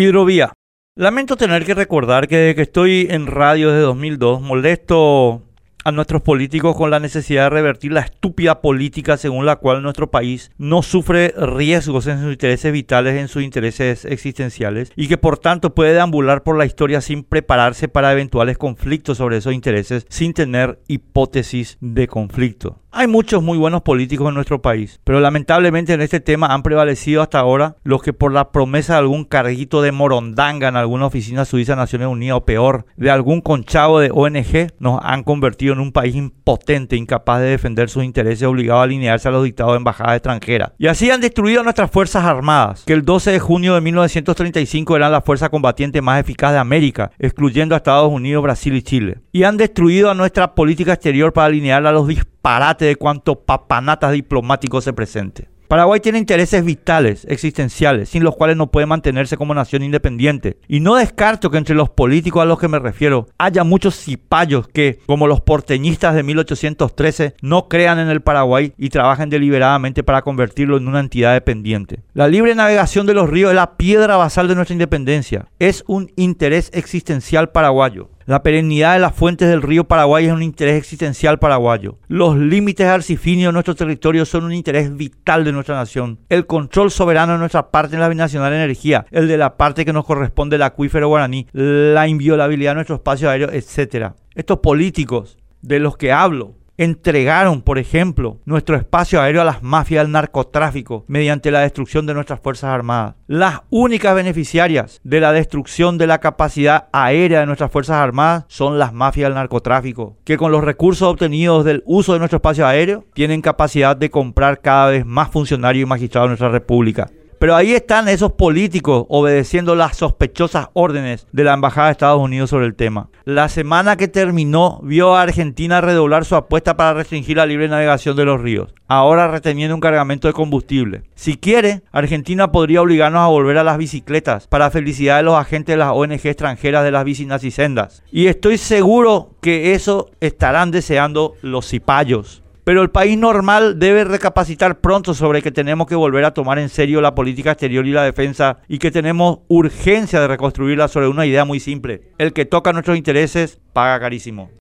Hidrovía. Lamento tener que recordar que desde que estoy en radio desde 2002 molesto a nuestros políticos con la necesidad de revertir la estúpida política según la cual nuestro país no sufre riesgos en sus intereses vitales, en sus intereses existenciales, y que por tanto puede deambular por la historia sin prepararse para eventuales conflictos sobre esos intereses, sin tener hipótesis de conflicto. Hay muchos muy buenos políticos en nuestro país, pero lamentablemente en este tema han prevalecido hasta ahora los que por la promesa de algún carguito de morondanga en alguna oficina suiza Naciones Unidas o peor, de algún conchavo de ONG, nos han convertido en un país impotente, incapaz de defender sus intereses, obligado a alinearse a los dictados de embajadas extranjeras. Y así han destruido nuestras Fuerzas Armadas, que el 12 de junio de 1935 eran la fuerza combatiente más eficaz de América, excluyendo a Estados Unidos, Brasil y Chile. Y han destruido a nuestra política exterior para alinearla a los disparate de cuanto papanatas diplomáticos se presente. Paraguay tiene intereses vitales, existenciales, sin los cuales no puede mantenerse como nación independiente. Y no descarto que entre los políticos a los que me refiero haya muchos cipayos que, como los porteñistas de 1813, no crean en el Paraguay y trabajen deliberadamente para convertirlo en una entidad dependiente. La libre navegación de los ríos es la piedra basal de nuestra independencia. Es un interés existencial paraguayo. La perennidad de las fuentes del río Paraguay es un interés existencial paraguayo. Los límites arcifinios de nuestro territorio son un interés vital de nuestra nación. El control soberano de nuestra parte en la binacional energía, el de la parte que nos corresponde el acuífero guaraní, la inviolabilidad de nuestro espacio aéreo, etc. Estos políticos de los que hablo entregaron, por ejemplo, nuestro espacio aéreo a las mafias del narcotráfico mediante la destrucción de nuestras Fuerzas Armadas. Las únicas beneficiarias de la destrucción de la capacidad aérea de nuestras Fuerzas Armadas son las mafias del narcotráfico, que con los recursos obtenidos del uso de nuestro espacio aéreo tienen capacidad de comprar cada vez más funcionarios y magistrados de nuestra República. Pero ahí están esos políticos obedeciendo las sospechosas órdenes de la Embajada de Estados Unidos sobre el tema. La semana que terminó vio a Argentina redoblar su apuesta para restringir la libre navegación de los ríos, ahora reteniendo un cargamento de combustible. Si quiere, Argentina podría obligarnos a volver a las bicicletas para felicidad de los agentes de las ONG extranjeras de las bicinas y sendas. Y estoy seguro que eso estarán deseando los cipayos. Pero el país normal debe recapacitar pronto sobre que tenemos que volver a tomar en serio la política exterior y la defensa y que tenemos urgencia de reconstruirla sobre una idea muy simple. El que toca nuestros intereses paga carísimo.